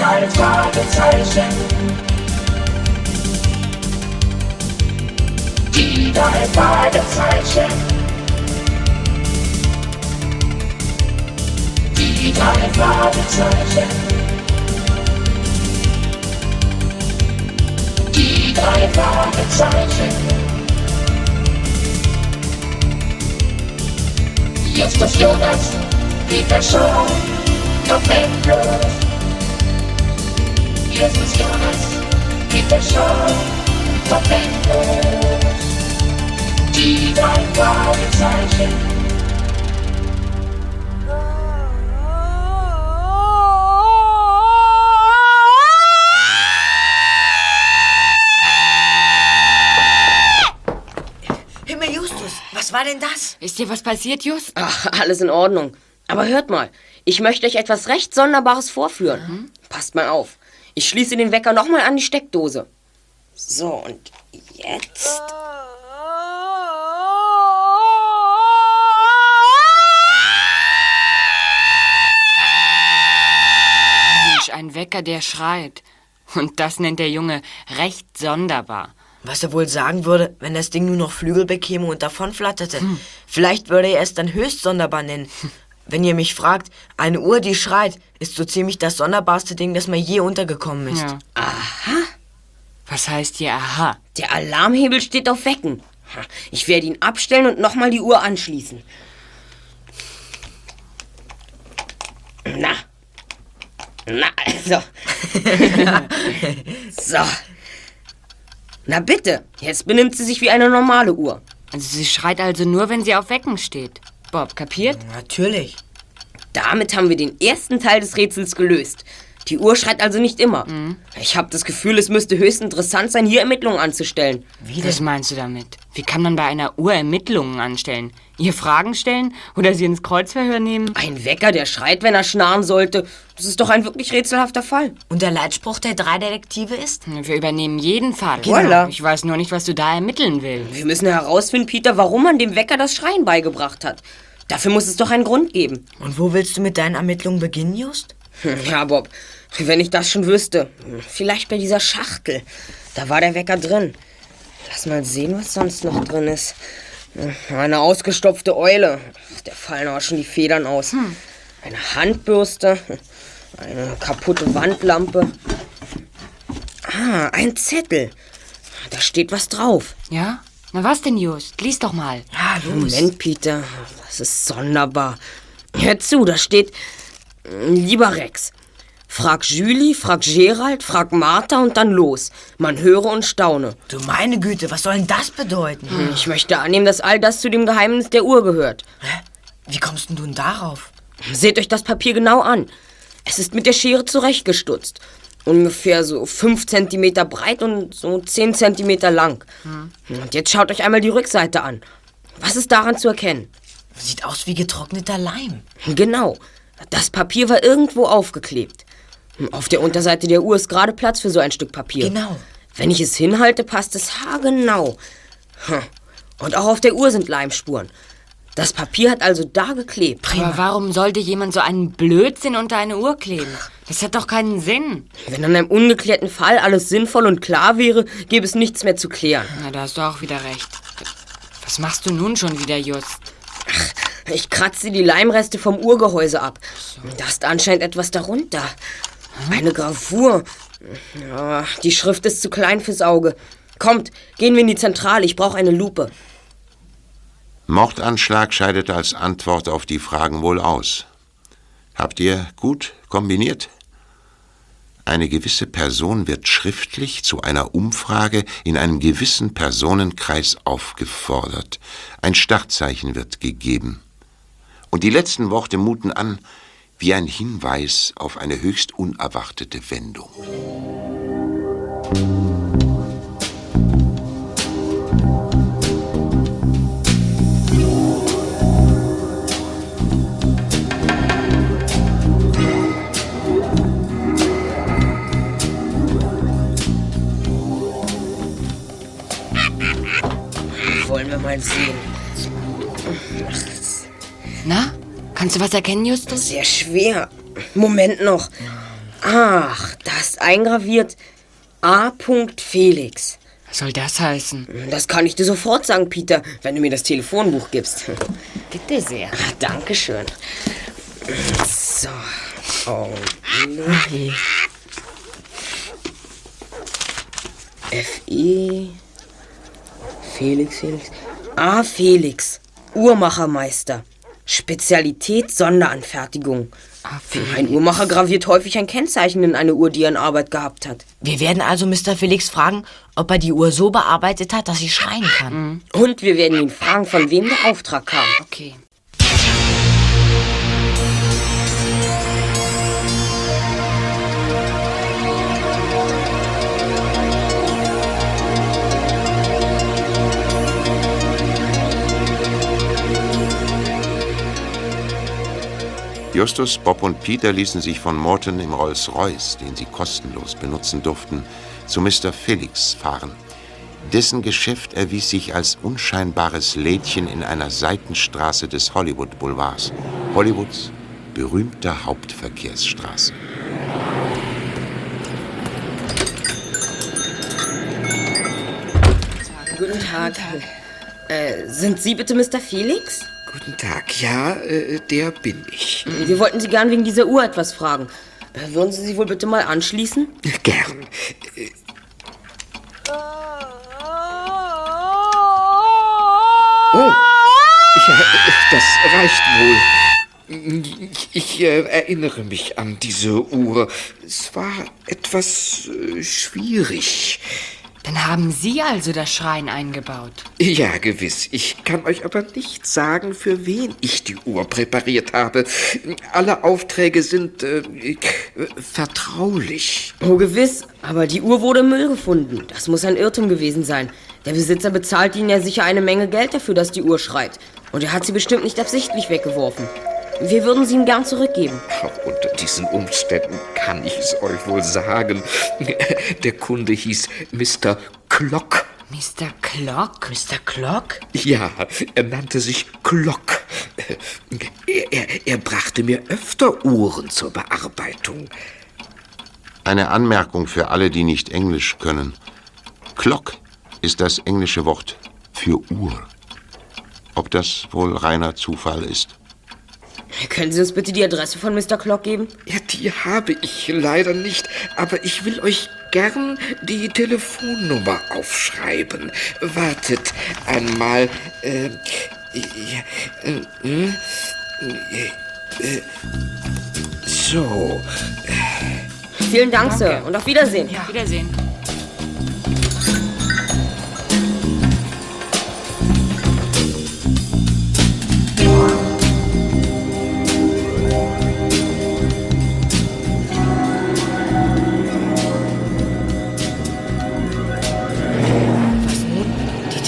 drei Fragezeichen. Die drei Fragezeichen. Die drei Fragezeichen. Die drei Fragezeichen. Jetzt ist Jonas, die Person, Doppellos. Jetzt ist Jonas, die Person, Doppellos. Die drei Fragezeichen. Himmel Justus, was war denn das? Ist dir was passiert, Just? Ach, alles in Ordnung. Aber hört mal, ich möchte euch etwas recht Sonderbares vorführen. Passt mal auf. Ich schließe den Wecker nochmal an die Steckdose. So, und jetzt. Mensch, ein Wecker, der schreit. Und das nennt der Junge recht sonderbar. Was er wohl sagen würde, wenn das Ding nur noch Flügel bekäme und davonflatterte. Vielleicht würde er es dann höchst sonderbar nennen. Wenn ihr mich fragt, eine Uhr, die schreit, ist so ziemlich das sonderbarste Ding, das mir je untergekommen ist. Ja. Aha. Was heißt hier aha? Der Alarmhebel steht auf Wecken. Ich werde ihn abstellen und nochmal die Uhr anschließen. Na. Na, also. so. Na bitte, jetzt benimmt sie sich wie eine normale Uhr. Also sie schreit also nur, wenn sie auf Wecken steht. Bob, kapiert? Natürlich. Damit haben wir den ersten Teil des Rätsels gelöst. Die Uhr schreit also nicht immer. Ich habe das Gefühl, es müsste höchst interessant sein, hier Ermittlungen anzustellen. Wie Was meinst du damit? Wie kann man bei einer Uhr Ermittlungen anstellen? Ihr Fragen stellen oder sie ins Kreuzverhör nehmen? Ein Wecker, der schreit, wenn er schnarren sollte. Das ist doch ein wirklich rätselhafter Fall. Und der Leitspruch der drei Detektive ist? Wir übernehmen jeden Fall. Voilà. Ich weiß nur nicht, was du da ermitteln willst. Wir müssen herausfinden, Peter, warum man dem Wecker das Schreien beigebracht hat. Dafür muss es doch einen Grund geben. Und wo willst du mit deinen Ermittlungen beginnen, Just? Hm, Ja, Bob, wenn ich das schon wüsste. Vielleicht bei dieser Schachtel. Da war der Wecker drin. Lass mal sehen, was sonst noch drin ist. Eine ausgestopfte Eule. Der fallen aber schon die Federn aus. Eine Handbürste. Eine kaputte Wandlampe. Ah, ein Zettel. Da steht was drauf. Ja? Na was denn, Just? Lies doch mal. Ja, los. Moment, Peter. Das ist sonderbar. Hör zu, da steht. Lieber Rex. Frag Julie, frag Gerald, frag Martha und dann los. Man höre und staune. Du meine Güte, was soll denn das bedeuten? Ich möchte annehmen, dass all das zu dem Geheimnis der Uhr gehört. Hä? Wie kommst denn du denn darauf? Seht euch das Papier genau an. Es ist mit der Schere zurechtgestutzt. Ungefähr so 5 cm breit und so 10 cm lang. Und jetzt schaut euch einmal die Rückseite an. Was ist daran zu erkennen? Sieht aus wie getrockneter Leim. Genau. Das Papier war irgendwo aufgeklebt. Auf der Unterseite der Uhr ist gerade Platz für so ein Stück Papier. Genau. Wenn ich es hinhalte, passt es haargenau. Hm. Und auch auf der Uhr sind Leimspuren. Das Papier hat also da geklebt. Aber warum sollte jemand so einen Blödsinn unter eine Uhr kleben? Das hat doch keinen Sinn. Wenn an einem ungeklärten Fall alles sinnvoll und klar wäre, gäbe es nichts mehr zu klären. Na, da hast du auch wieder recht. Was machst du nun schon wieder, Just? Ich kratze die Leimreste vom Uhrgehäuse ab. Da ist anscheinend etwas darunter. Eine Gravur. Ja, die Schrift ist zu klein fürs Auge. Kommt, gehen wir in die Zentrale. Ich brauche eine Lupe. Mordanschlag scheidet als Antwort auf die Fragen wohl aus. Habt ihr gut kombiniert? Eine gewisse Person wird schriftlich zu einer Umfrage in einem gewissen Personenkreis aufgefordert. Ein Startzeichen wird gegeben. Und die letzten Worte muten an wie ein Hinweis auf eine höchst unerwartete Wendung. Kannst du was erkennen, Justus? Sehr schwer. Moment noch. Ach, da ist eingraviert A. Felix. Was soll das heißen? Das kann ich dir sofort sagen, Peter, wenn du mir das Telefonbuch gibst. Bitte sehr. Ah, Dankeschön. So. Oh. F.I. Felix, Felix. A. Felix. Uhrmachermeister. Spezialität Sonderanfertigung. Ein Uhrmacher graviert häufig ein Kennzeichen in eine Uhr, die er in Arbeit gehabt hat. Wir werden also Mr. Felix fragen, ob er die Uhr so bearbeitet hat, dass sie schreien kann. Und wir werden ihn fragen, von wem der Auftrag kam. Okay. Justus, Bob und Peter ließen sich von Morton im Rolls-Royce, den sie kostenlos benutzen durften, zu Mr. Felix fahren. Dessen Geschäft erwies sich als unscheinbares Lädchen in einer Seitenstraße des Hollywood Boulevards, Hollywoods berühmter Hauptverkehrsstraße. Guten Tag. Äh, sind Sie bitte Mr. Felix? Guten Tag, ja, äh, der bin ich. Wir wollten Sie gern wegen dieser Uhr etwas fragen. Äh, würden Sie sie wohl bitte mal anschließen? Gern. Oh, ja, das reicht wohl. Ich, ich äh, erinnere mich an diese Uhr. Es war etwas äh, schwierig. Dann haben Sie also das Schreien eingebaut. Ja, gewiss. Ich kann euch aber nicht sagen, für wen ich die Uhr präpariert habe. Alle Aufträge sind äh, äh, vertraulich. Oh, gewiss. Aber die Uhr wurde im Müll gefunden. Das muss ein Irrtum gewesen sein. Der Besitzer bezahlt Ihnen ja sicher eine Menge Geld dafür, dass die Uhr schreit. Und er hat sie bestimmt nicht absichtlich weggeworfen. Wir würden sie ihm gern zurückgeben. Auch unter diesen Umständen kann ich es euch wohl sagen. Der Kunde hieß Mr. Klock. Mr. Clock? Mr. Clock? Ja, er nannte sich Klock. Er, er, er brachte mir öfter Uhren zur Bearbeitung. Eine Anmerkung für alle, die nicht Englisch können. Clock ist das englische Wort für Uhr. Ob das wohl reiner Zufall ist? Können Sie uns bitte die Adresse von Mr. Clock geben? Ja, die habe ich leider nicht, aber ich will euch gern die Telefonnummer aufschreiben. Wartet einmal. Äh, ja, äh, äh, äh, so. Vielen Dank, Sir. Und auf Wiedersehen. Ja. Wiedersehen.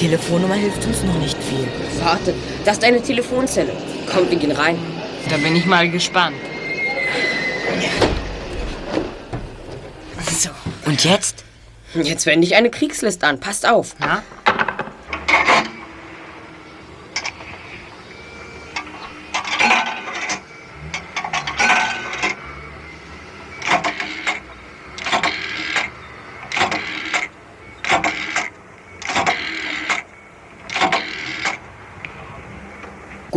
Telefonnummer hilft uns noch nicht viel. Warte, das ist eine Telefonzelle. Kommt, wir gehen rein. Da bin ich mal gespannt. So. Und jetzt? Jetzt wende ich eine Kriegslist an. Passt auf. Na?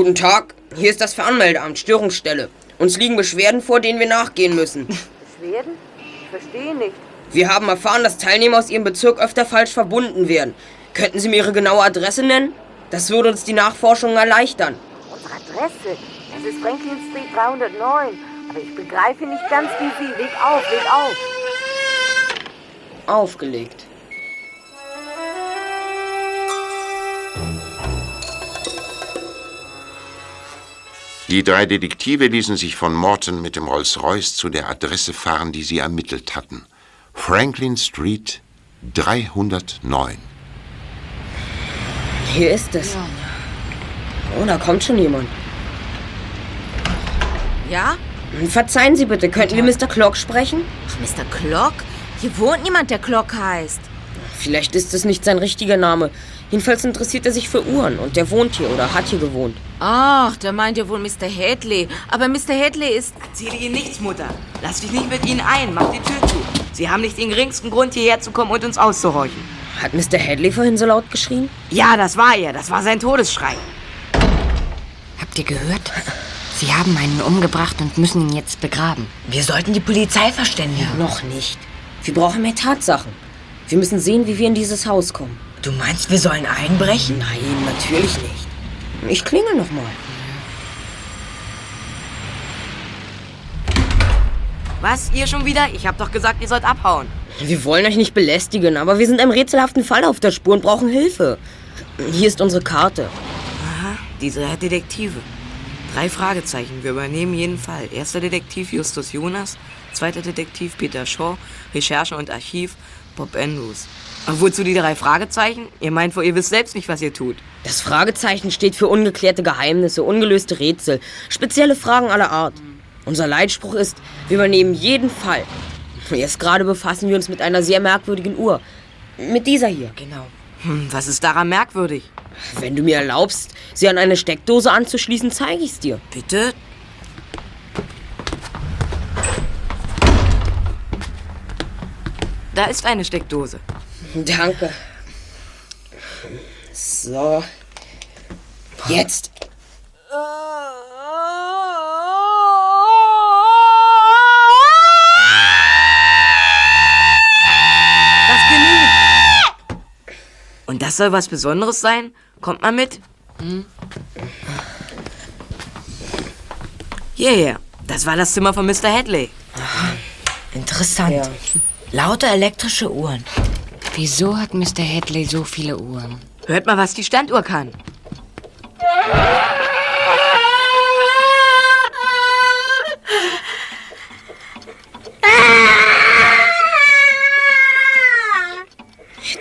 Guten Tag. Hier ist das Veranmeldeamt, Störungsstelle. Uns liegen Beschwerden vor, denen wir nachgehen müssen. Beschwerden? Ich verstehe nicht. Wir haben erfahren, dass Teilnehmer aus Ihrem Bezirk öfter falsch verbunden werden. Könnten Sie mir Ihre genaue Adresse nennen? Das würde uns die Nachforschungen erleichtern. Unsere Adresse, das ist Franklin Street 309. Aber ich begreife nicht ganz, wie Sie. Leg auf, leg auf. Aufgelegt. Die drei Detektive ließen sich von Morton mit dem Rolls-Royce zu der Adresse fahren, die sie ermittelt hatten. Franklin Street 309. Hier ist es. Oh, da kommt schon jemand. Ja? Verzeihen Sie bitte, könnten wir Mr. Clock sprechen? Ach, Mr. Clock? Hier wohnt niemand, der Clock heißt. Vielleicht ist es nicht sein richtiger Name. Jedenfalls interessiert er sich für Uhren und der wohnt hier oder hat hier gewohnt. Ach, da meint ihr wohl Mr. Hadley. Aber Mr. Hadley ist... Erzähle Ihnen nichts, Mutter. Lass dich nicht mit Ihnen ein. Mach die Tür zu. Sie haben nicht den geringsten Grund, hierher zu kommen und uns auszuhorchen. Hat Mr. Hadley vorhin so laut geschrien? Ja, das war er. Das war sein Todesschrei. Habt ihr gehört? Sie haben einen umgebracht und müssen ihn jetzt begraben. Wir sollten die Polizei verständigen. Noch nicht. Wir brauchen mehr Tatsachen. Wir müssen sehen, wie wir in dieses Haus kommen. Du meinst, wir sollen einbrechen? Nein, natürlich nicht. Ich klingel noch mal. Was? Ihr schon wieder? Ich hab doch gesagt, ihr sollt abhauen. Wir wollen euch nicht belästigen, aber wir sind einem rätselhaften Fall auf der Spur und brauchen Hilfe. Hier ist unsere Karte. Aha, diese Herr Detektive. Drei Fragezeichen. Wir übernehmen jeden Fall. Erster Detektiv Justus Jonas, zweiter Detektiv Peter Shaw, Recherche und Archiv Bob Andrews. Wozu die drei Fragezeichen? Ihr meint wohl, ihr wisst selbst nicht, was ihr tut. Das Fragezeichen steht für ungeklärte Geheimnisse, ungelöste Rätsel, spezielle Fragen aller Art. Unser Leitspruch ist, wir übernehmen jeden Fall. Jetzt gerade befassen wir uns mit einer sehr merkwürdigen Uhr. Mit dieser hier. Genau. Hm, was ist daran merkwürdig? Wenn du mir erlaubst, sie an eine Steckdose anzuschließen, zeige ich's dir. Bitte? Da ist eine Steckdose. Danke. So. Jetzt. Das genügt. Und das soll was Besonderes sein? Kommt mal mit. Hierher. Das war das Zimmer von Mr. Hadley. Interessant. Ja. Lauter elektrische Uhren. Wieso hat Mr. Hadley so viele Uhren? Hört mal, was die Standuhr kann.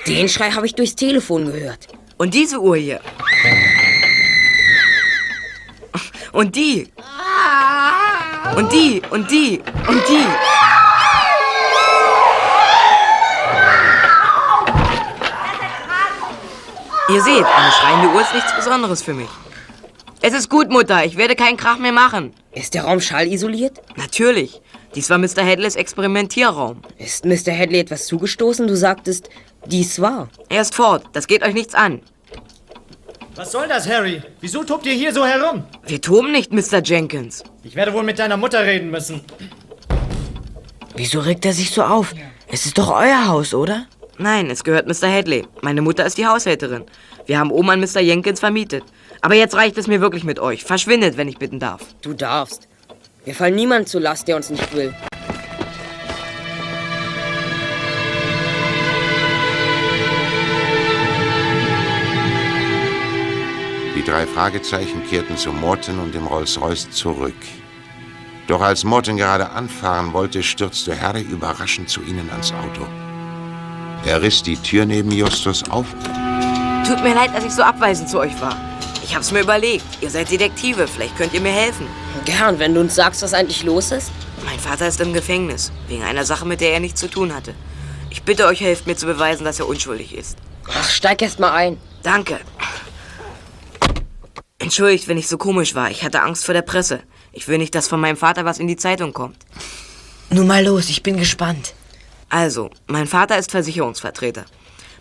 Den Schrei habe ich durchs Telefon gehört. Und diese Uhr hier. Und die. Und die. Und die. Und die. Ihr seht, eine schreiende Uhr ist nichts Besonderes für mich. Es ist gut, Mutter. Ich werde keinen Krach mehr machen. Ist der Raum schallisoliert? Natürlich. Dies war Mr. Hadleys Experimentierraum. Ist Mr. Hadley etwas zugestoßen? Du sagtest, dies war. Er ist fort. Das geht euch nichts an. Was soll das, Harry? Wieso tobt ihr hier so herum? Wir toben nicht, Mr. Jenkins. Ich werde wohl mit deiner Mutter reden müssen. Wieso regt er sich so auf? Es ist doch euer Haus, oder? Nein, es gehört Mr. Hadley. Meine Mutter ist die Haushälterin. Wir haben Oma an Mr. Jenkins vermietet. Aber jetzt reicht es mir wirklich mit euch. Verschwindet, wenn ich bitten darf. Du darfst. Wir fallen niemand zu Last, der uns nicht will. Die drei Fragezeichen kehrten zu Morton und dem Rolls-Royce zurück. Doch als Morton gerade anfahren wollte, stürzte Harry überraschend zu ihnen ans Auto. Er riss die Tür neben Justus auf Tut mir leid, dass ich so abweisend zu euch war. Ich hab's mir überlegt. Ihr seid Detektive. Vielleicht könnt ihr mir helfen. Gern, wenn du uns sagst, was eigentlich los ist. Mein Vater ist im Gefängnis. Wegen einer Sache, mit der er nichts zu tun hatte. Ich bitte euch, helft mir zu beweisen, dass er unschuldig ist. Ach, steig erst mal ein. Danke. Entschuldigt, wenn ich so komisch war. Ich hatte Angst vor der Presse. Ich will nicht, dass von meinem Vater was in die Zeitung kommt. Nun mal los, ich bin gespannt. Also, mein Vater ist Versicherungsvertreter.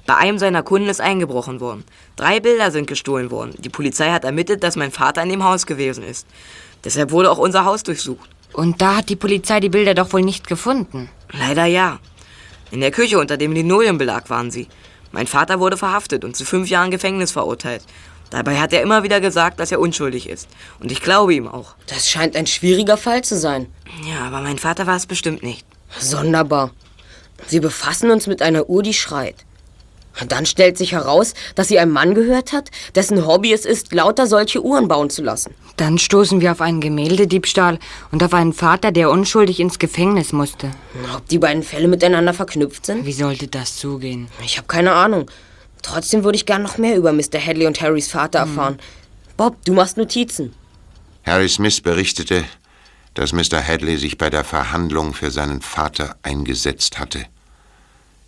Bei einem seiner Kunden ist eingebrochen worden. Drei Bilder sind gestohlen worden. Die Polizei hat ermittelt, dass mein Vater in dem Haus gewesen ist. Deshalb wurde auch unser Haus durchsucht. Und da hat die Polizei die Bilder doch wohl nicht gefunden. Leider ja. In der Küche unter dem Linoleumbelag waren sie. Mein Vater wurde verhaftet und zu fünf Jahren Gefängnis verurteilt. Dabei hat er immer wieder gesagt, dass er unschuldig ist. Und ich glaube ihm auch. Das scheint ein schwieriger Fall zu sein. Ja, aber mein Vater war es bestimmt nicht. Sonderbar. Wir befassen uns mit einer Uhr, die schreit. Dann stellt sich heraus, dass sie einem Mann gehört hat, dessen Hobby es ist, lauter solche Uhren bauen zu lassen. Dann stoßen wir auf einen Gemäldediebstahl und auf einen Vater, der unschuldig ins Gefängnis musste. Ob die beiden Fälle miteinander verknüpft sind? Wie sollte das zugehen? Ich habe keine Ahnung. Trotzdem würde ich gern noch mehr über Mr. Hadley und Harrys Vater erfahren. Bob, du machst Notizen. Harry Smith berichtete, dass Mr. Hadley sich bei der Verhandlung für seinen Vater eingesetzt hatte.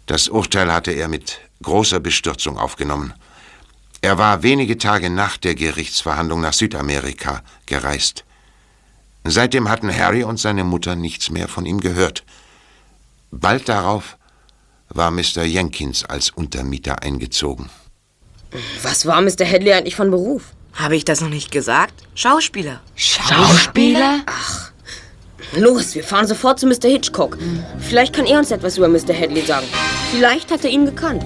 Das Urteil hatte er mit großer Bestürzung aufgenommen. Er war wenige Tage nach der Gerichtsverhandlung nach Südamerika gereist. Seitdem hatten Harry und seine Mutter nichts mehr von ihm gehört. Bald darauf war Mr. Jenkins als Untermieter eingezogen. Was war Mr. Hadley eigentlich von Beruf? Habe ich das noch nicht gesagt? Schauspieler. Schauspieler? Los, wir fahren sofort zu Mr. Hitchcock. Vielleicht kann er uns etwas über Mr. Hadley sagen. Vielleicht hat er ihn gekannt.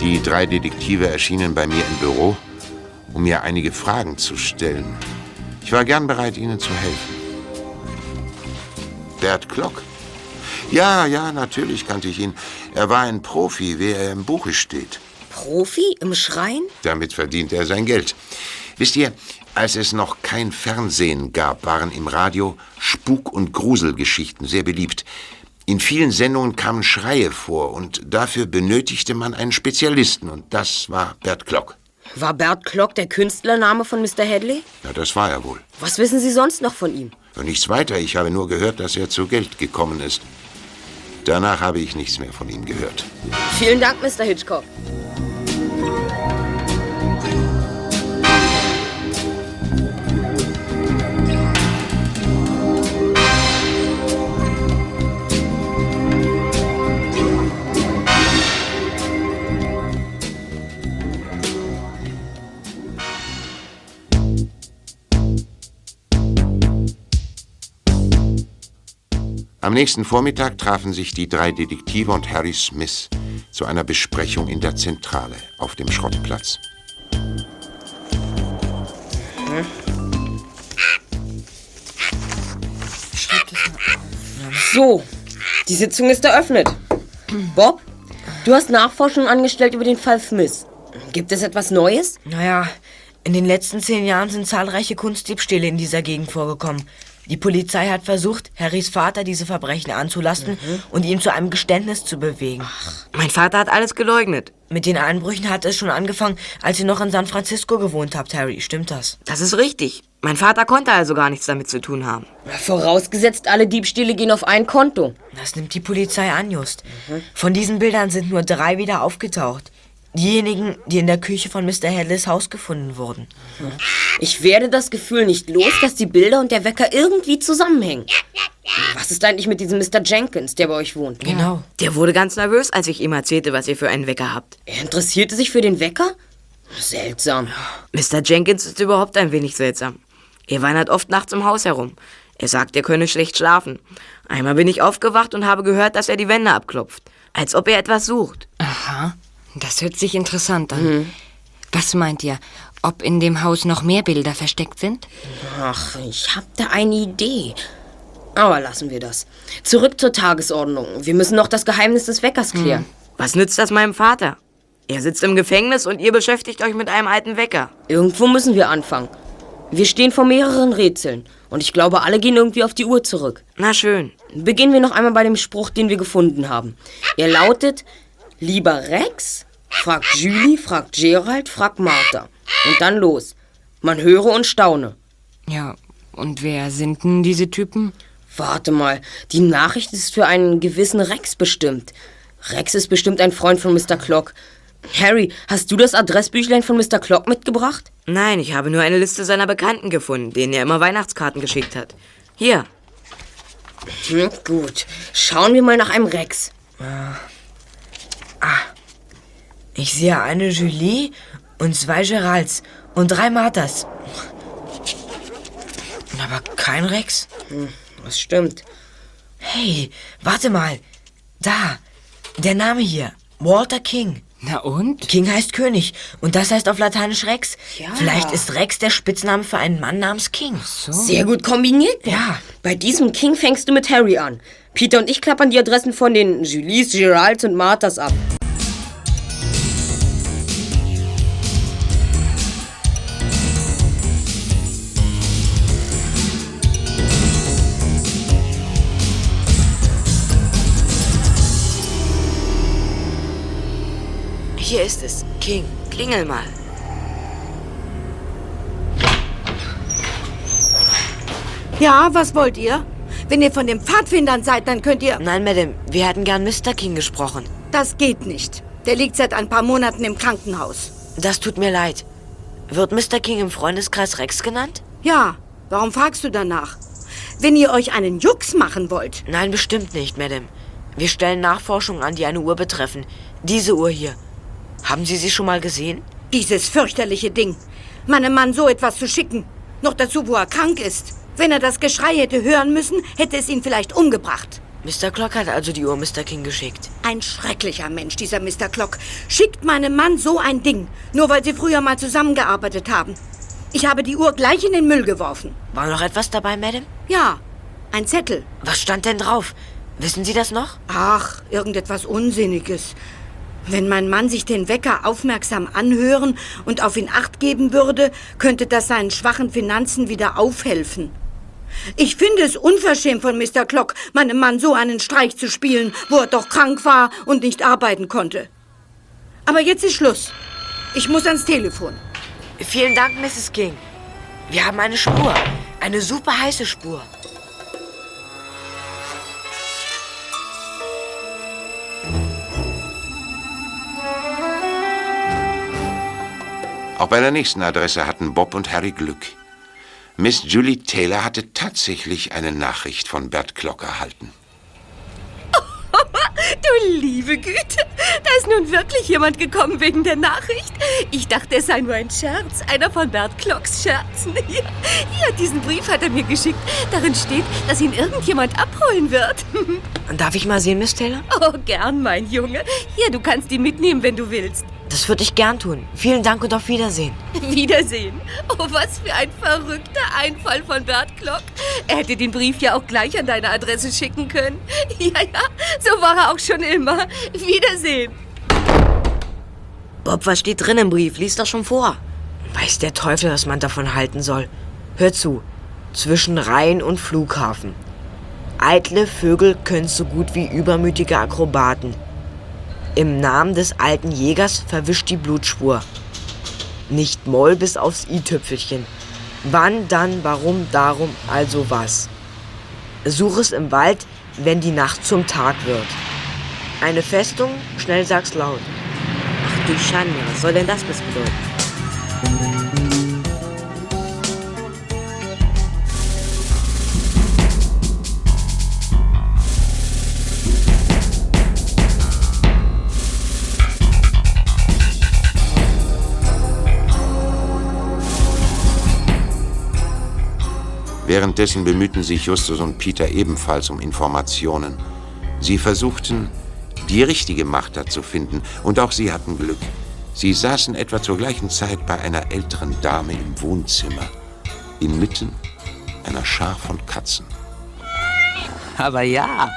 Die drei Detektive erschienen bei mir im Büro, um mir einige Fragen zu stellen. Ich war gern bereit, ihnen zu helfen. Bert Klock? Ja, ja, natürlich kannte ich ihn. Er war ein Profi, wie er im Buche steht. Profi im Schrein? Damit verdient er sein Geld. Wisst ihr, als es noch kein Fernsehen gab, waren im Radio Spuk- und Gruselgeschichten sehr beliebt. In vielen Sendungen kamen Schreie vor und dafür benötigte man einen Spezialisten und das war Bert Klock. War Bert Klock der Künstlername von Mr. Hadley? Ja, das war er wohl. Was wissen Sie sonst noch von ihm? Nichts weiter, ich habe nur gehört, dass er zu Geld gekommen ist. Danach habe ich nichts mehr von ihm gehört. Vielen Dank, Mr. Hitchcock. Am nächsten Vormittag trafen sich die drei Detektive und Harry Smith zu einer Besprechung in der Zentrale auf dem Schrottplatz. So, die Sitzung ist eröffnet. Bob, du hast Nachforschungen angestellt über den Fall Smith. Gibt es etwas Neues? Naja, in den letzten zehn Jahren sind zahlreiche Kunstdiebstähle in dieser Gegend vorgekommen. Die Polizei hat versucht, Harrys Vater diese Verbrechen anzulasten und ihn zu einem Geständnis zu bewegen. Mein Vater hat alles geleugnet. Mit den Einbrüchen hat es schon angefangen, als ihr noch in San Francisco gewohnt habt, Harry. Stimmt das? Das ist richtig. Mein Vater konnte also gar nichts damit zu tun haben. Vorausgesetzt, alle Diebstähle gehen auf ein Konto. Das nimmt die Polizei an, Just. Von diesen Bildern sind nur drei wieder aufgetaucht. Diejenigen, die in der Küche von Mr. Hadleys Haus gefunden wurden. Ich werde das Gefühl nicht los, dass die Bilder und der Wecker irgendwie zusammenhängen. Was ist eigentlich mit diesem Mr. Jenkins, der bei euch wohnt? Genau. Der wurde ganz nervös, als ich ihm erzählte, was ihr für einen Wecker habt. Er interessierte sich für den Wecker? Seltsam. Mr. Jenkins ist überhaupt ein wenig seltsam. Er wandert oft nachts im Haus herum. Er sagt, er könne schlecht schlafen. Einmal bin ich aufgewacht und habe gehört, dass er die Wände abklopft. Als ob er etwas sucht. Aha, das hört sich interessant an. Was meint ihr? Ob in dem Haus noch mehr Bilder versteckt sind? Ach, ich hab da eine Idee. Aber lassen wir das. Zurück zur Tagesordnung. Wir müssen noch das Geheimnis des Weckers klären. Was nützt das meinem Vater? Er sitzt im Gefängnis und ihr beschäftigt euch mit einem alten Wecker. Irgendwo müssen wir anfangen. Wir stehen vor mehreren Rätseln. Und ich glaube, alle gehen irgendwie auf die Uhr zurück. Na schön. Beginnen wir noch einmal bei dem Spruch, den wir gefunden haben. Er lautet, lieber Rex, fragt Julie, fragt Gerald, fragt Martha. Und dann los. Man höre und staune. Ja, und wer sind denn diese Typen? Warte mal, die Nachricht ist für einen gewissen Rex bestimmt. Rex ist bestimmt ein Freund von Mr. Clock. Harry, hast du das Adressbüchlein von Mr. Clock mitgebracht? Nein, ich habe nur eine Liste seiner Bekannten gefunden, denen er immer Weihnachtskarten geschickt hat. Hier. Hm, gut. Schauen wir mal nach einem Rex. Ich sehe eine Julie und zwei Geralds und drei Marthas. Aber kein Rex. Das stimmt. Hey, warte mal. Da, der Name hier. Walter King. Na und? King heißt König und das heißt auf Lateinisch Rex. Ja. Vielleicht ist Rex der Spitzname für einen Mann namens King. Sehr gut kombiniert. Ja. Bei diesem King fängst du mit Harry an. Peter und ich klappern die Adressen von den Julies, Geralds und Marthas ab. Hier ist es. King, klingel mal. Ja, was wollt ihr? Wenn ihr von den Pfadfindern seid, dann könnt ihr... Nein, Madame, wir hätten gern Mr. King gesprochen. Das geht nicht. Der liegt seit ein paar Monaten im Krankenhaus. Das tut mir leid. Wird Mr. King im Freundeskreis Rex genannt? Ja, warum fragst du danach? Wenn ihr euch einen Jux machen wollt. Nein, bestimmt nicht, Madame. Wir stellen Nachforschungen an, die eine Uhr betreffen. Diese Uhr hier. Haben Sie sie schon mal gesehen? Dieses fürchterliche Ding. Meinem Mann so etwas zu schicken. Noch dazu, wo er krank ist. Wenn er das Geschrei hätte hören müssen, hätte es ihn vielleicht umgebracht. Mr. Clock hat also die Uhr Mr. King geschickt. Ein schrecklicher Mensch, dieser Mr. Clock. Schickt meinem Mann so ein Ding, nur weil sie früher mal zusammengearbeitet haben. Ich habe die Uhr gleich in den Müll geworfen. War noch etwas dabei, Madame? Ja, ein Zettel. Was stand denn drauf? Wissen Sie das noch? Ach, irgendetwas Unsinniges. Wenn mein Mann sich den Wecker aufmerksam anhören und auf ihn acht geben würde, könnte das seinen schwachen Finanzen wieder aufhelfen. Ich finde es unverschämt von Mr. Clock, meinem Mann so einen Streich zu spielen, wo er doch krank war und nicht arbeiten konnte. Aber jetzt ist Schluss. Ich muss ans Telefon. Vielen Dank, Mrs. King. Wir haben eine Spur. Eine super heiße Spur. Auch bei der nächsten Adresse hatten Bob und Harry Glück. Miss Julie Taylor hatte tatsächlich eine Nachricht von Bert Klock erhalten. Du liebe Güte, da ist nun wirklich jemand gekommen wegen der Nachricht. Ich dachte, es sei nur ein Scherz, einer von Bert Klocks Scherzen. Hier, hier, diesen Brief hat er mir geschickt. Darin steht, dass ihn irgendjemand abholen wird. Darf ich mal sehen, Miss Taylor? Oh, gern, mein Junge. Hier, du kannst ihn mitnehmen, wenn du willst. Das würde ich gern tun. Vielen Dank und auf Wiedersehen. Wiedersehen. Oh, was für ein verrückter Einfall von Bert Klock. Er hätte den Brief ja auch gleich an deine Adresse schicken können. Ja, ja, so war er auch schon immer. Wiedersehen. Bob, was steht drin im Brief? Lies doch schon vor. Weiß der Teufel, was man davon halten soll. Hör zu. Zwischen Rhein und Flughafen. Eitle Vögel können so gut wie übermütige Akrobaten. Im Namen des alten Jägers verwischt die Blutspur. Nicht Moll bis aufs i-Tüpfelchen. Wann, dann, warum, darum, also was. Such es im Wald, wenn die Nacht zum Tag wird. Eine Festung, schnell sag's laut. Ach du Schande, was soll denn das bedeuten? Währenddessen bemühten sich Justus und Peter ebenfalls um Informationen. Sie versuchten, die richtige Martha zu finden, und auch sie hatten Glück. Sie saßen etwa zur gleichen Zeit bei einer älteren Dame im Wohnzimmer, inmitten einer Schar von Katzen. Aber ja,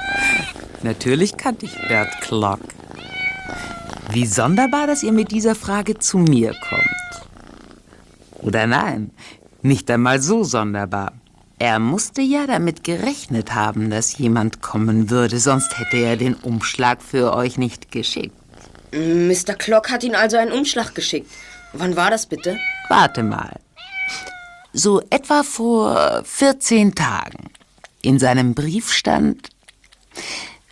natürlich kannte ich Bert Klock. Wie sonderbar, dass ihr mit dieser Frage zu mir kommt. Oder nein, nicht einmal so sonderbar. Er musste ja damit gerechnet haben, dass jemand kommen würde, sonst hätte er den Umschlag für euch nicht geschickt. Mr. Clock hat ihn also einen Umschlag geschickt. Wann war das bitte? Warte mal. So etwa vor 14 Tagen. In seinem Brief stand,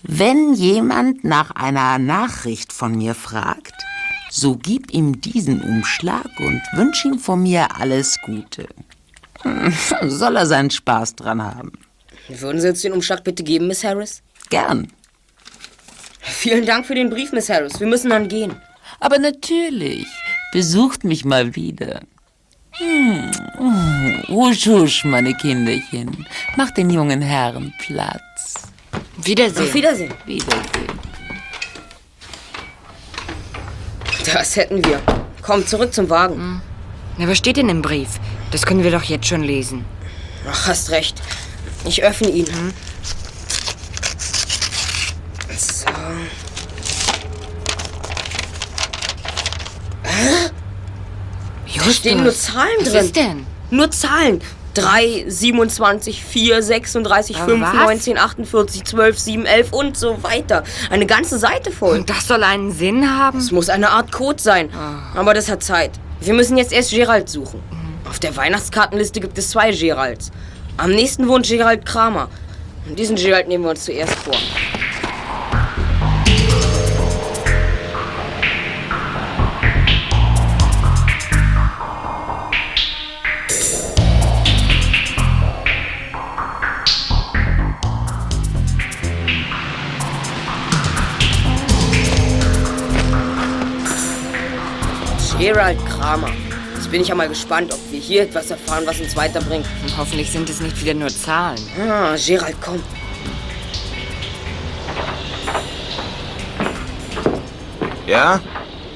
wenn jemand nach einer Nachricht von mir fragt, so gib ihm diesen Umschlag und wünsch ihm von mir alles Gute. Soll er seinen Spaß dran haben. Würden Sie uns den Umschlag bitte geben, Miss Harris? Gern. Vielen Dank für den Brief, Miss Harris. Wir müssen dann gehen. Aber natürlich. Besucht mich mal wieder. Hm. Oh, husch, husch, meine Kinderchen. Macht den jungen Herren Platz. Wiedersehen. Auf Wiedersehen. Wiedersehen. Das hätten wir. Komm, zurück zum Wagen. Na, was steht denn im Brief? Das können wir doch jetzt schon lesen. Ach, hast recht. Ich öffne ihn. So. Hä? Da stehen nur Zahlen Was drin. ist denn? Nur Zahlen. 3, 27, 4, 36, Aber 5, was? 19, 48, 12, 7, 11 und so weiter. Eine ganze Seite voll. Und das soll einen Sinn haben? Es muss eine Art Code sein. Aber das hat Zeit. Wir müssen jetzt erst Gerald suchen. Auf der Weihnachtskartenliste gibt es zwei Geralds. Am nächsten wohnt Gerald Kramer. Diesen Gerald nehmen wir uns zuerst vor. Gerald Kramer. Jetzt bin ich ja mal gespannt, ob wir hier etwas erfahren, was uns weiterbringt. Hoffentlich sind es nicht wieder nur Zahlen. Ah, Gerald, komm. Ja?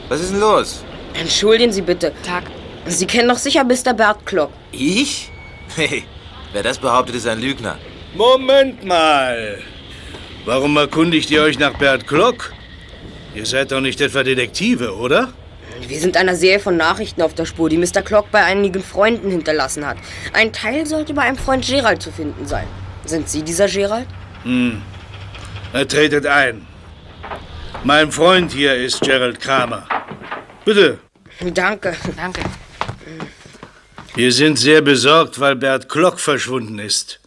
Was ist denn los? Entschuldigen Sie bitte. Tag. Sie kennen doch sicher Mr. Bert Klock. Ich? Hey, wer das behauptet, ist ein Lügner. Moment mal. Warum erkundigt ihr euch nach Bert Klock? Ihr seid doch nicht etwa Detektive, oder? Wir sind einer Serie von Nachrichten auf der Spur, die Mr. Klock bei einigen Freunden hinterlassen hat. Ein Teil sollte bei einem Freund Gerald zu finden sein. Sind Sie dieser Gerald? Hm. Na, tretet ein. Mein Freund hier ist Gerald Kramer. Bitte. Danke. Danke. Wir sind sehr besorgt, weil Bert Klock verschwunden ist.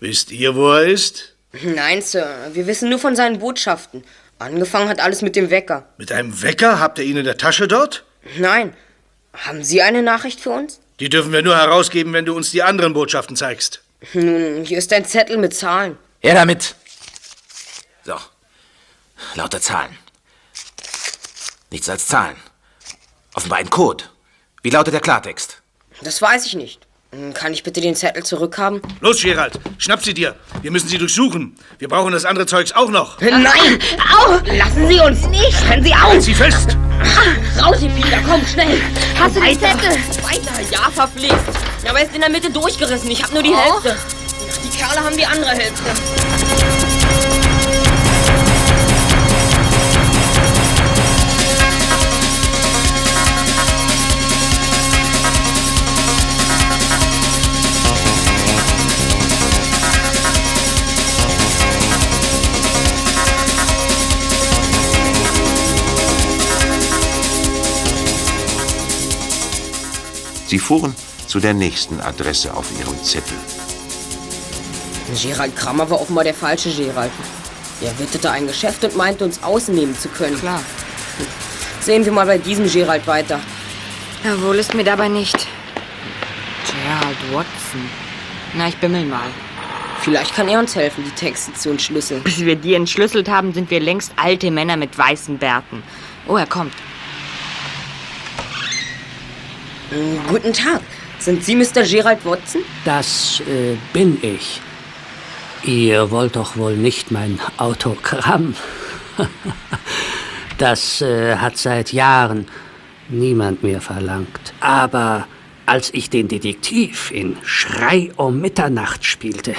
Wisst ihr, wo er ist? Nein, Sir. Wir wissen nur von seinen Botschaften. Angefangen hat alles mit dem Wecker. Mit einem Wecker? Habt ihr ihn in der Tasche dort? Nein. Haben Sie eine Nachricht für uns? Die dürfen wir nur herausgeben, wenn du uns die anderen Botschaften zeigst. Nun, hier ist ein Zettel mit Zahlen. Her damit! So. Lauter Zahlen. Nichts als Zahlen. Offenbar ein Code. Wie lautet der Klartext? Das weiß ich nicht. Hm, Kann ich bitte den Zettel zurückhaben? Los, Gerald, schnapp sie dir. Wir müssen sie durchsuchen. Wir brauchen das andere Zeugs auch noch. Nein! Au! Lassen Sie uns nicht! Hören Sie auf! Halt sie fest! Raus, ihr Peter, komm, schnell! Hast du den Weiter. Zettel? Weiter, ja, verpflicht. Aber er ist in der Mitte durchgerissen. Ich habe nur die Hälfte. Die Kerle haben die andere Hälfte. Sie fuhren zu der nächsten Adresse auf ihrem Zettel. Gerald Kramer war offenbar der falsche Gerald. Er witterte ein Geschäft und meinte, uns ausnehmen zu können. Klar. Sehen wir mal bei diesem Gerald weiter. Jawohl ist mir dabei nicht. Gerald Watson. Na, ich bimmel mal. Vielleicht kann er uns helfen, die Texte zu entschlüsseln. Bis wir die entschlüsselt haben, sind wir längst alte Männer mit weißen Bärten. Oh, er kommt. Guten Tag. Sind Sie Mr. Gerald Watson? Das äh, bin ich. Ihr wollt doch wohl nicht mein Autogramm. das äh, hat seit Jahren niemand mehr verlangt. Aber als ich den Detektiv in Schrei um Mitternacht spielte,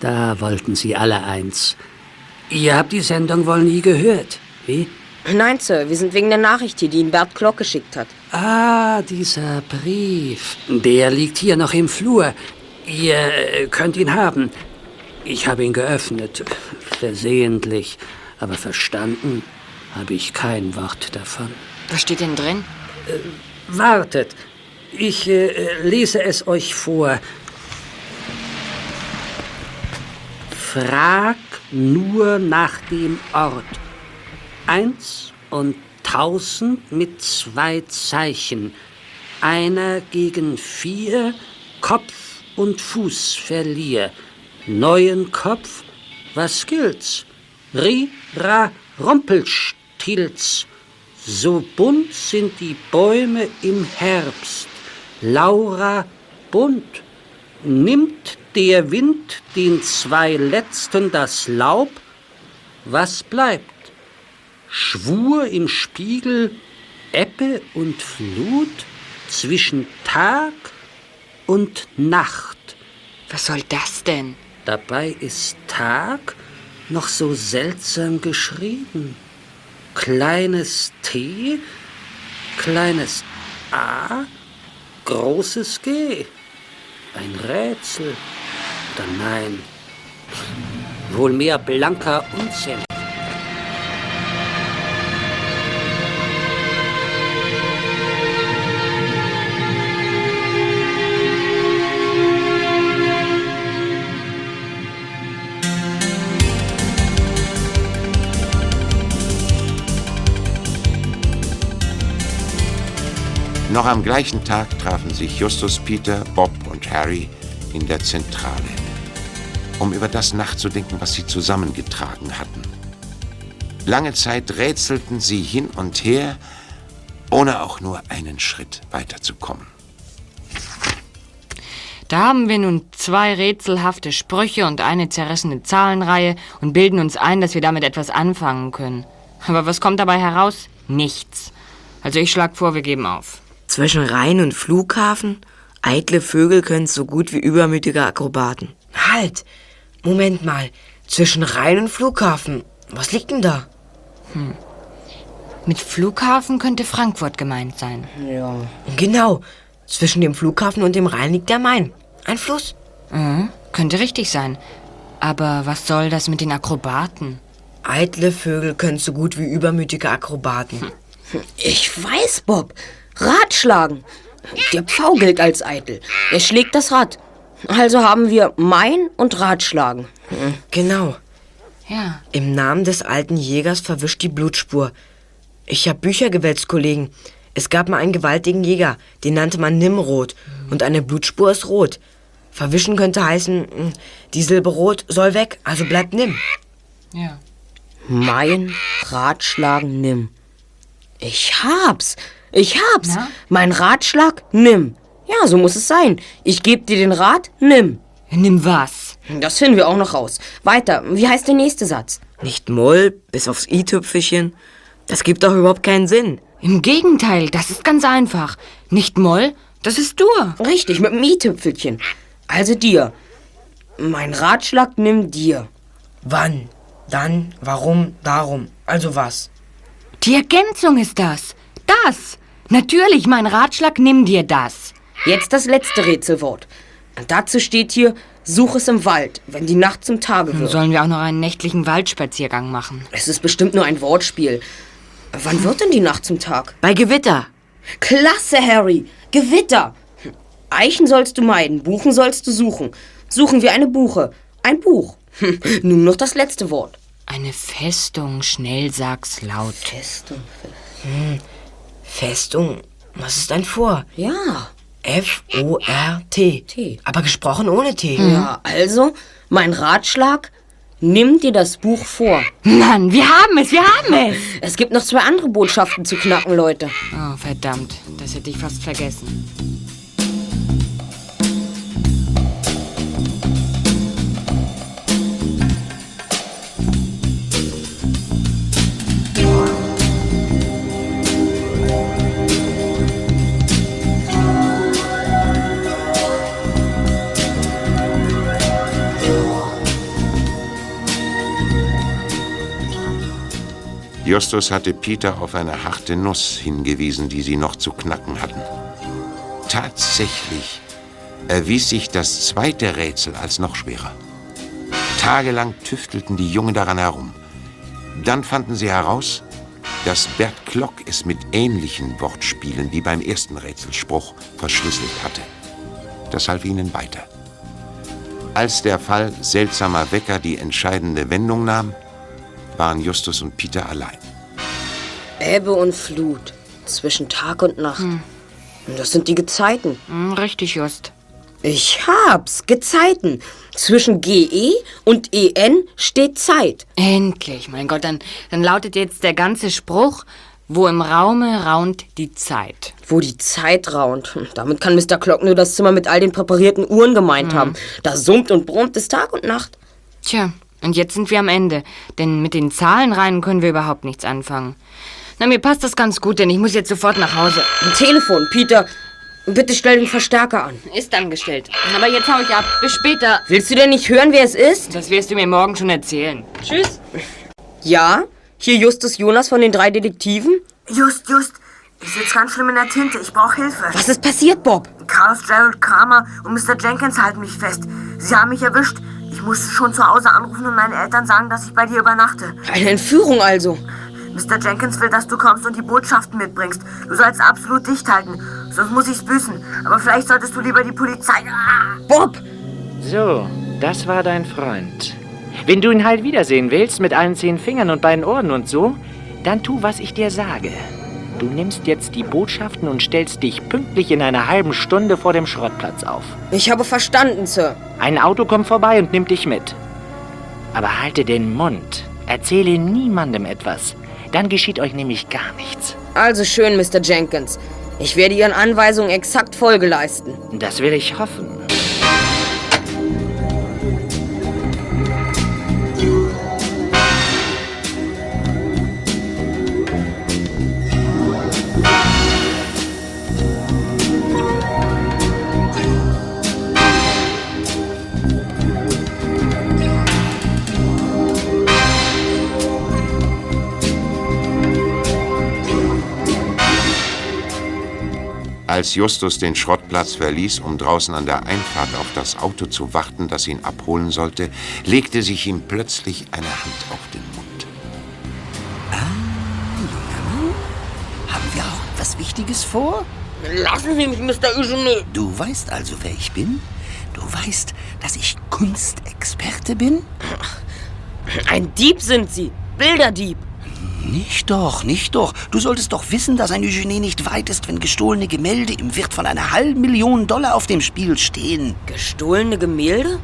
da wollten sie alle eins. Ihr habt die Sendung wohl nie gehört, wie? Nein, Sir. Wir sind wegen der Nachricht hier, die Ihnen Bert Klock geschickt hat. Ah, dieser Brief. Der liegt hier noch im Flur. Ihr äh, könnt ihn haben. Ich habe ihn geöffnet. Versehentlich. Aber verstanden habe ich kein Wort davon. Was steht denn drin? Wartet. Ich äh, lese es euch vor. Frag nur nach dem Ort. Eins und tausend mit zwei Zeichen. Einer gegen vier, Kopf und Fuß verlier. Neuen Kopf, was gilt's? Ri, ra, Rumpelstilz. So bunt sind die Bäume im Herbst. Laura bunt. Nimmt der Wind den zwei letzten das Laub, was bleibt? Schwur im Spiegel, Ebbe und Flut zwischen Tag und Nacht. Was soll das denn? Dabei ist Tag noch so seltsam geschrieben. Kleines T, kleines A, großes G. Ein Rätsel. Oder nein? Wohl mehr blanker Unsinn. Noch am gleichen Tag trafen sich Justus, Peter, Bob und Harry in der Zentrale, um über das nachzudenken, was sie zusammengetragen hatten. Lange Zeit rätselten sie hin und her, ohne auch nur einen Schritt weiterzukommen. Da haben wir nun zwei rätselhafte Sprüche und eine zerrissene Zahlenreihe und bilden uns ein, dass wir damit etwas anfangen können. Aber was kommt dabei heraus? Nichts. Also ich schlag vor, wir geben auf. Zwischen Rhein und Flughafen? Eitle Vögel können so gut wie übermütige Akrobaten. Halt! Moment mal. Zwischen Rhein und Flughafen. Was liegt denn da? Hm. Mit Flughafen könnte Frankfurt gemeint sein. Ja. Genau. Zwischen dem Flughafen und dem Rhein liegt der Main. Ein Fluss. Mhm, könnte richtig sein. Aber was soll das mit den Akrobaten? Eitle Vögel können so gut wie übermütige Akrobaten. Ich weiß, Bob. Ratschlagen. Der Pfau gilt als eitel. Er schlägt das Rad. Also haben wir Mein und Ratschlagen. Genau. Ja. Im Namen des alten Jägers verwischt die Blutspur. Ich hab Bücher gewälzt, Kollegen. Es gab mal einen gewaltigen Jäger, den nannte man Nimrod. Und eine Blutspur ist rot. Verwischen könnte heißen, mm, die Silbe rot soll weg, also bleibt Nimm. Ja. Mein Ratschlagen nimm. Ich hab's. Ich hab's. Na? Mein Ratschlag nimm. Ja, so muss es sein. Ich geb dir den Rat, nimm. Nimm was? Das finden wir auch noch raus. Weiter. Wie heißt der nächste Satz? Nicht Moll, bis aufs i-Tüpfelchen. Das gibt doch überhaupt keinen Sinn. Im Gegenteil, das ist ganz einfach. Nicht Moll, das ist Dur. Richtig, mit dem i-Tüpfelchen. Also dir. Mein Ratschlag nimm dir. Wann? Dann? Warum? Darum? Also was? Die Ergänzung ist das. Das. Natürlich, mein Ratschlag, nimm dir das. Jetzt das letzte Rätselwort. Und dazu steht hier, such es im Wald, wenn die Nacht zum Tage wird. sollen wir auch noch einen nächtlichen Waldspaziergang machen. Es ist bestimmt nur ein Wortspiel. Wann wird denn die Nacht zum Tag? Bei Gewitter. Klasse, Harry. Gewitter. Eichen sollst du meiden, Buchen sollst du suchen. Suchen wir eine Buche. Ein Buch. Nun noch das letzte Wort. Eine Festung, schnell sag's laut. Festung. Hm. Festung. Was ist ein Vor? Ja. F-O-R-T. T. Aber gesprochen ohne T. Ja, also, mein Ratschlag, nimm dir das Buch vor. Mann, wir haben es, wir haben es. Es gibt noch zwei andere Botschaften zu knacken, Leute. Oh, verdammt, das hätte ich fast vergessen. Justus hatte Peter auf eine harte Nuss hingewiesen, die sie noch zu knacken hatten. Tatsächlich erwies sich das zweite Rätsel als noch schwerer. Tagelang tüftelten die Jungen daran herum. Dann fanden sie heraus, dass Bert Klock es mit ähnlichen Wortspielen wie beim ersten Rätselspruch verschlüsselt hatte. Das half ihnen weiter. Als der Fall seltsamer Wecker die entscheidende Wendung nahm, waren Justus und Peter allein. Ebbe und Flut. Zwischen Tag und Nacht. Und Das sind die Gezeiten. Hm, richtig, Just. Ich hab's. Gezeiten. Zwischen GE und EN steht Zeit. Endlich, mein Gott, dann, dann lautet jetzt der ganze Spruch, wo im Raume raunt die Zeit. Wo die Zeit raunt. Hm, Damit kann Mr. Clock nur das Zimmer mit all den präparierten Uhren gemeint haben. Da summt und brummt es Tag und Nacht. Tja, und jetzt sind wir am Ende, denn mit den Zahlenreihen können wir überhaupt nichts anfangen. Na, mir passt das ganz gut, denn ich muss jetzt sofort nach Hause. Ein Telefon, Peter. Bitte stell den Verstärker an. Ist angestellt. Aber jetzt hau ich ab. Bis später. Willst du denn nicht hören, wer es ist? Das wirst du mir morgen schon erzählen. Tschüss. Ja? Hier Justus Jonas von den drei Detektiven? Just, just. Ich sitze ganz schlimm in der Tinte. Ich brauche Hilfe. Was ist passiert, Bob? Carlos Gerald Kramer und Mr. Jenkins halten mich fest. Sie haben mich erwischt. Ich muss schon zu Hause anrufen und meinen Eltern sagen, dass ich bei dir übernachte. Eine Entführung also. Mr. Jenkins will, dass du kommst und die Botschaften mitbringst. Du sollst absolut dicht halten, sonst muss ich's büßen. Aber vielleicht solltest du lieber die Polizei... Ah! Bob! So, das war dein Freund. Wenn du ihn halt wiedersehen willst, mit allen zehn Fingern und beiden Ohren und so, dann tu, was ich dir sage. Du nimmst jetzt die Botschaften und stellst dich pünktlich in einer halben Stunde vor dem Schrottplatz auf. Ich habe verstanden, Sir. Ein Auto kommt vorbei und nimmt dich mit. Aber halte den Mund. Erzähle niemandem etwas. Dann geschieht euch nämlich gar nichts. Also schön, Mr. Jenkins. Ich werde Ihren Anweisungen exakt Folge leisten. Das will ich hoffen. Als Justus den Schrottplatz verließ, um draußen an der Einfahrt auf das Auto zu warten, das ihn abholen sollte, legte sich ihm plötzlich eine Hand auf den Mund. Haben wir auch was Wichtiges vor? Lassen Sie mich, Mr. Eugene. Du weißt also, wer ich bin? Du weißt, dass ich Kunstexperte bin? Ein Dieb sind Sie. Bilderdieb. Nicht doch, nicht doch. Du solltest doch wissen, dass ein Eugenie nicht weit ist, wenn gestohlene Gemälde im Wert von einer halben Million Dollar auf dem Spiel stehen. Gestohlene Gemälde?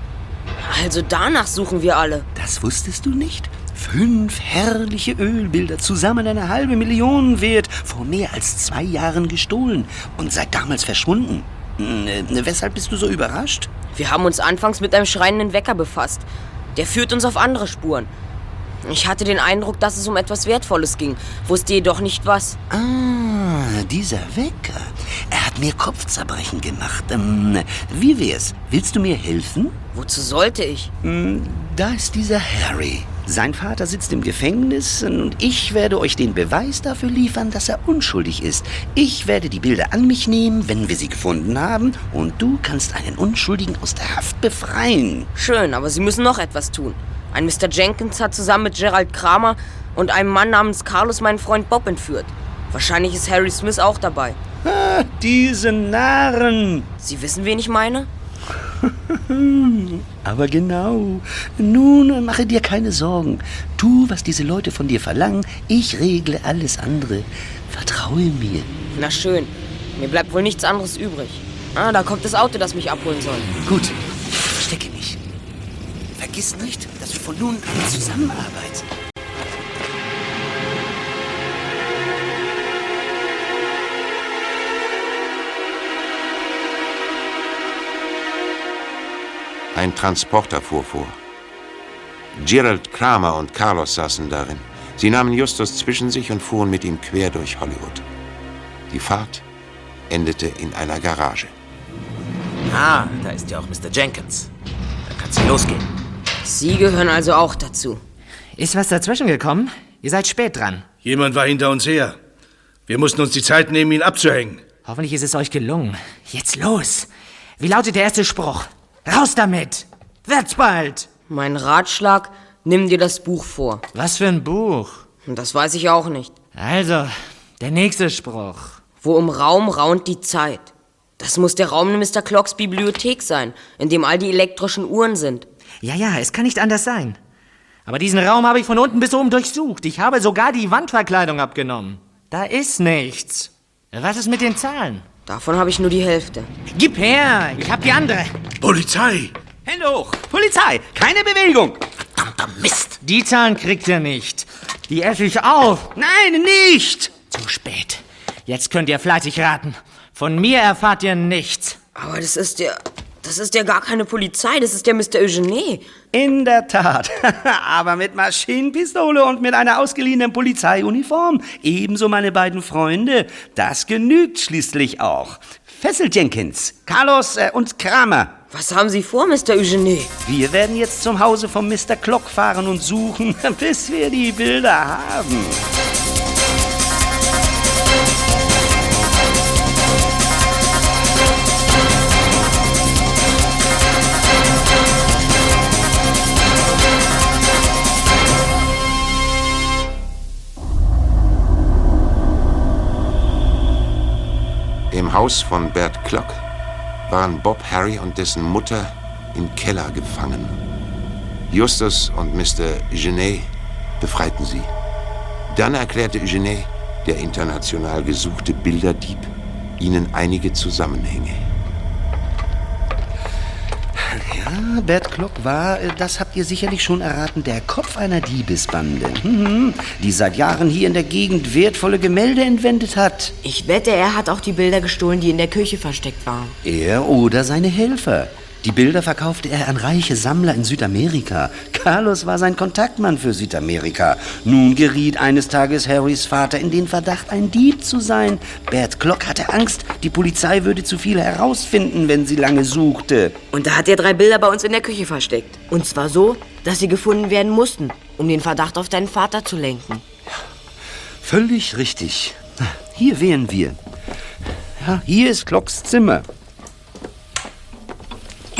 Also danach suchen wir alle. Das wusstest du nicht? Fünf herrliche Ölbilder, zusammen eine halbe Million wert, vor mehr als zwei Jahren gestohlen und seit damals verschwunden. Hm, äh, weshalb bist du so überrascht? Wir haben uns anfangs mit einem schreienden Wecker befasst. Der führt uns auf andere Spuren. Ich hatte den Eindruck, dass es um etwas Wertvolles ging, wusste jedoch nicht was. Ah, dieser Wecker. Er hat mir Kopfzerbrechen gemacht. Ähm, wie wär's? Willst du mir helfen? Wozu sollte ich? Hm, Da ist dieser Harry. Sein Vater sitzt im Gefängnis und ich werde euch den Beweis dafür liefern, dass er unschuldig ist. Ich werde die Bilder an mich nehmen, wenn wir sie gefunden haben, und du kannst einen Unschuldigen aus der Haft befreien. Schön, aber Sie müssen noch etwas tun. Ein Mr. Jenkins hat zusammen mit Gerald Kramer und einem Mann namens Carlos meinen Freund Bob entführt. Wahrscheinlich ist Harry Smith auch dabei. Ah, diese Narren! Sie wissen, wen ich meine? Aber genau. Nun mache dir keine Sorgen. Tu, was diese Leute von dir verlangen. Ich regle alles andere. Vertraue mir. Na schön. Mir bleibt wohl nichts anderes übrig. Ah, da kommt das Auto, das mich abholen soll. Gut, ich verstecke mich. Vergiss nicht, von nun an zusammenarbeiten. Ein Transporter fuhr vor. Gerald Kramer und Carlos saßen darin. Sie nahmen Justus zwischen sich und fuhren mit ihm quer durch Hollywood. Die Fahrt endete in einer Garage. Ah, da ist ja auch Mr. Jenkins. Da kann's ja losgehen. Sie gehören also auch dazu. Ist was dazwischen gekommen? Ihr seid spät dran. Jemand war hinter uns her. Wir mussten uns die Zeit nehmen, ihn abzuhängen. Hoffentlich ist es euch gelungen. Jetzt los. Wie lautet der erste Spruch? Raus damit! Wird's bald! Mein Ratschlag, nimm dir das Buch vor. Was für ein Buch? Das weiß ich auch nicht. Also, der nächste Spruch. Wo im Raum raunt die Zeit. Das muss der Raum in Mr. Clocks Bibliothek sein, in dem all die elektrischen Uhren sind. Ja, ja, es kann nicht anders sein. Aber diesen Raum habe ich von unten bis oben durchsucht. Ich habe sogar die Wandverkleidung abgenommen. Da ist nichts. Was ist mit den Zahlen? Davon habe ich nur die Hälfte. Gib her, ich habe die andere. Polizei! Hände hoch! Polizei! Keine Bewegung! Verdammter Mist! Die Zahlen kriegt ihr nicht. Die esse ich auf. Nein, nicht! Zu spät. Jetzt könnt ihr fleißig raten. Von mir erfahrt ihr nichts. Aber das ist ja. Das ist ja gar keine Polizei, das ist ja Mr. Eugene. In der Tat. Aber mit Maschinenpistole und mit einer ausgeliehenen Polizeiuniform. Ebenso meine beiden Freunde. Das genügt schließlich auch. Fessel Jenkins, Carlos äh, und Kramer. Was haben Sie vor, Mr. Eugene? Wir werden jetzt zum Hause von Mr. Clock fahren und suchen, bis wir die Bilder haben. Im Haus von Bert Klock waren Bob Harry und dessen Mutter im Keller gefangen. Justus und Mr. Genet befreiten sie. Dann erklärte Genet, der international gesuchte Bilderdieb ihnen einige Zusammenhänge. Ja, Bert Klock war, äh, das habt ihr sicherlich schon erraten, der Kopf einer Diebesbande, mhm, die seit Jahren hier in der Gegend wertvolle Gemälde entwendet hat. Ich wette, er hat auch die Bilder gestohlen, die in der Küche versteckt waren. Er oder seine Helfer. Die Bilder verkaufte er an reiche Sammler in Südamerika. Carlos war sein Kontaktmann für Südamerika. Nun geriet eines Tages Harrys Vater in den Verdacht, ein Dieb zu sein. Bert Klock hatte Angst, die Polizei würde zu viel herausfinden, wenn sie lange suchte. Und da hat er drei Bilder bei uns in der Küche versteckt. Und zwar so, dass sie gefunden werden mussten, um den Verdacht auf deinen Vater zu lenken. Völlig richtig. Hier wären wir. Ja, hier ist Klocks Zimmer.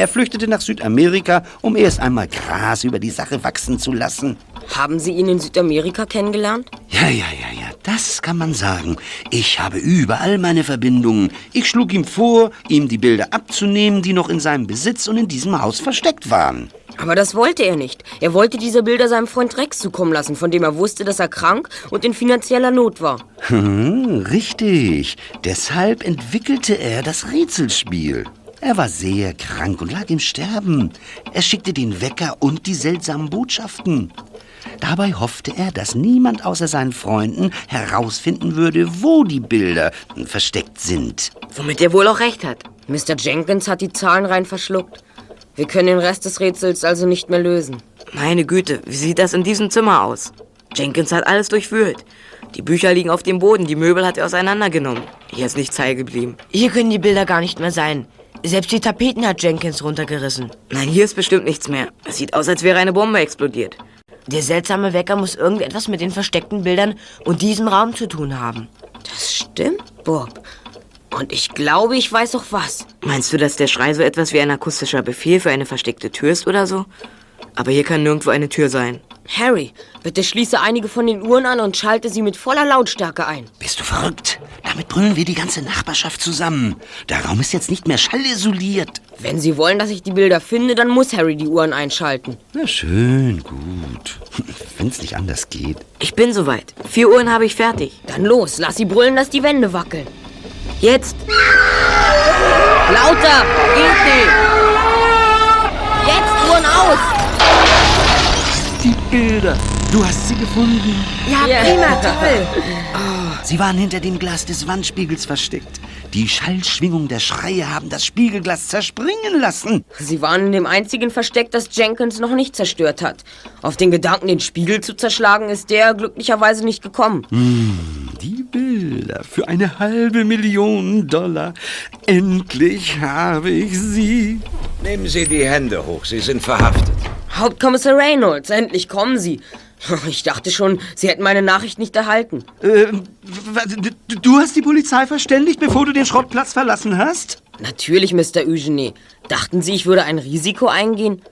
Er flüchtete nach Südamerika, um erst einmal Gras über die Sache wachsen zu lassen. Haben Sie ihn in Südamerika kennengelernt? Ja, ja, ja, ja, das kann man sagen. Ich habe überall meine Verbindungen. Ich schlug ihm vor, ihm die Bilder abzunehmen, die noch in seinem Besitz und in diesem Haus versteckt waren. Aber das wollte er nicht. Er wollte diese Bilder seinem Freund Rex zukommen lassen, von dem er wusste, dass er krank und in finanzieller Not war. Hm, richtig. Deshalb entwickelte er das Rätselspiel. Er war sehr krank und lag im Sterben. Er schickte den Wecker und die seltsamen Botschaften. Dabei hoffte er, dass niemand außer seinen Freunden herausfinden würde, wo die Bilder versteckt sind. Womit er wohl auch recht hat. Mr. Jenkins hat die Zahlen rein verschluckt. Wir können den Rest des Rätsels also nicht mehr lösen. Meine Güte, wie sieht das in diesem Zimmer aus? Jenkins hat alles durchwühlt. Die Bücher liegen auf dem Boden, die Möbel hat er auseinandergenommen. Hier ist nichts heil geblieben. Hier können die Bilder gar nicht mehr sein. Selbst die Tapeten hat Jenkins runtergerissen. Nein, hier ist bestimmt nichts mehr. Es sieht aus, als wäre eine Bombe explodiert. Der seltsame Wecker muss irgendetwas mit den versteckten Bildern und diesem Raum zu tun haben. Das stimmt, Bob. Und ich glaube, ich weiß auch was. Meinst du, dass der Schrei so etwas wie ein akustischer Befehl für eine versteckte Tür ist oder so? Aber hier kann nirgendwo eine Tür sein. Harry, bitte schließe einige von den Uhren an und schalte sie mit voller Lautstärke ein. Bist du verrückt? Damit brüllen wir die ganze Nachbarschaft zusammen. Der Raum ist jetzt nicht mehr schallisoliert. Wenn Sie wollen, dass ich die Bilder finde, dann muss Harry die Uhren einschalten. Na schön, gut. Wenn es nicht anders geht. Ich bin soweit. Vier Uhren habe ich fertig. Dann los, lass sie brüllen, dass die Wände wackeln. Jetzt! Lauter! Geht nicht! Jetzt Uhren aus! Die Bilder. Du hast sie gefunden. Ja, prima, toll. Sie waren hinter dem Glas des Wandspiegels versteckt. Die Schallschwingung der Schreie haben das Spiegelglas zerspringen lassen. Sie waren in dem einzigen Versteck, das Jenkins noch nicht zerstört hat. Auf den Gedanken, den Spiegel zu zerschlagen, ist der glücklicherweise nicht gekommen. Hm, die Bilder für eine halbe Million Dollar. Endlich habe ich sie. Nehmen Sie die Hände hoch, Sie sind verhaftet. Hauptkommissar Reynolds, endlich kommen Sie. Ich dachte schon, Sie hätten meine Nachricht nicht erhalten. Äh, du- hast die Polizei verständigt, bevor du den Schrottplatz verlassen hast? Natürlich, Mr. Eugene. Dachten Sie, ich würde ein Risiko eingehen?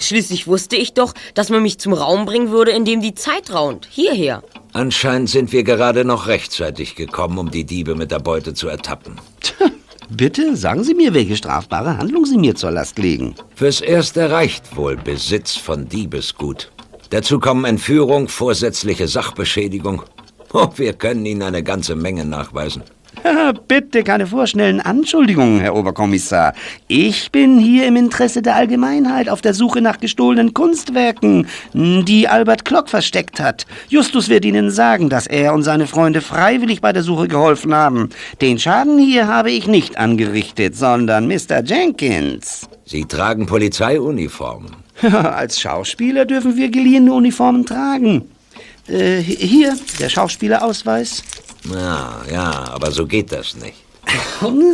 Schließlich wusste ich doch, dass man mich zum Raum bringen würde, in dem die Zeit raunt. Hierher. Anscheinend sind wir gerade noch rechtzeitig gekommen, um die Diebe mit der Beute zu ertappen. Bitte sagen Sie mir, welche strafbare Handlung Sie mir zur Last legen. Fürs Erste reicht wohl Besitz von Diebesgut. Dazu kommen Entführung, vorsätzliche Sachbeschädigung. Oh, wir können Ihnen eine ganze Menge nachweisen. Bitte keine vorschnellen Anschuldigungen, Herr Oberkommissar. Ich bin hier im Interesse der Allgemeinheit auf der Suche nach gestohlenen Kunstwerken, die Albert Klock versteckt hat. Justus wird Ihnen sagen, dass er und seine Freunde freiwillig bei der Suche geholfen haben. Den Schaden hier habe ich nicht angerichtet, sondern Mr. Jenkins. Sie tragen Polizeiuniformen. Als Schauspieler dürfen wir geliehene Uniformen tragen. Äh, hier, der Schauspielerausweis. Ja, ja, aber so geht das nicht.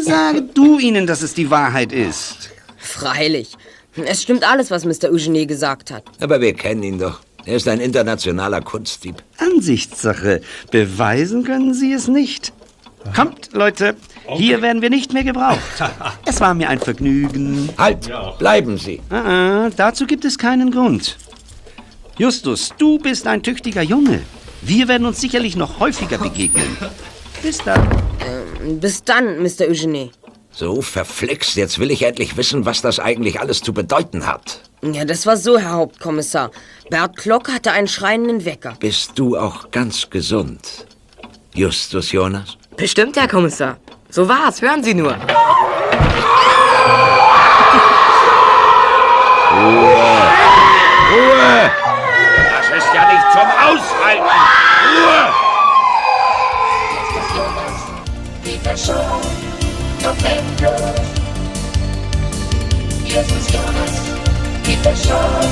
Sage du ihnen, dass es die Wahrheit ist. Freilich. Es stimmt alles, was Mr. Eugene gesagt hat. Aber wir kennen ihn doch. Er ist ein internationaler Kunstdieb. Ansichtssache. Beweisen können Sie es nicht. Kommt, Leute, hier werden wir nicht mehr gebraucht. Es war mir ein Vergnügen. Halt, bleiben Sie. Ah, ah, dazu gibt es keinen Grund. Justus, du bist ein tüchtiger Junge. Wir werden uns sicherlich noch häufiger begegnen. Bis dann. Ähm, bis dann, Mr. Eugene. So verflixt, jetzt will ich endlich wissen, was das eigentlich alles zu bedeuten hat. Ja, das war so, Herr Hauptkommissar. Bert Klock hatte einen schreienden Wecker. Bist du auch ganz gesund? Justus Jonas? Bestimmt, Herr Kommissar. So war's, hören Sie nur. Ruhe! Das ist ja nicht zum Aushalten! Peter Shaw, Commandos. Jesus Jonas, Peter Shaw,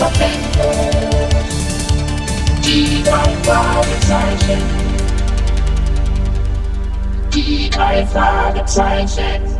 Commandos. Die drei Fragezeichen. Die drei Fragezeichen.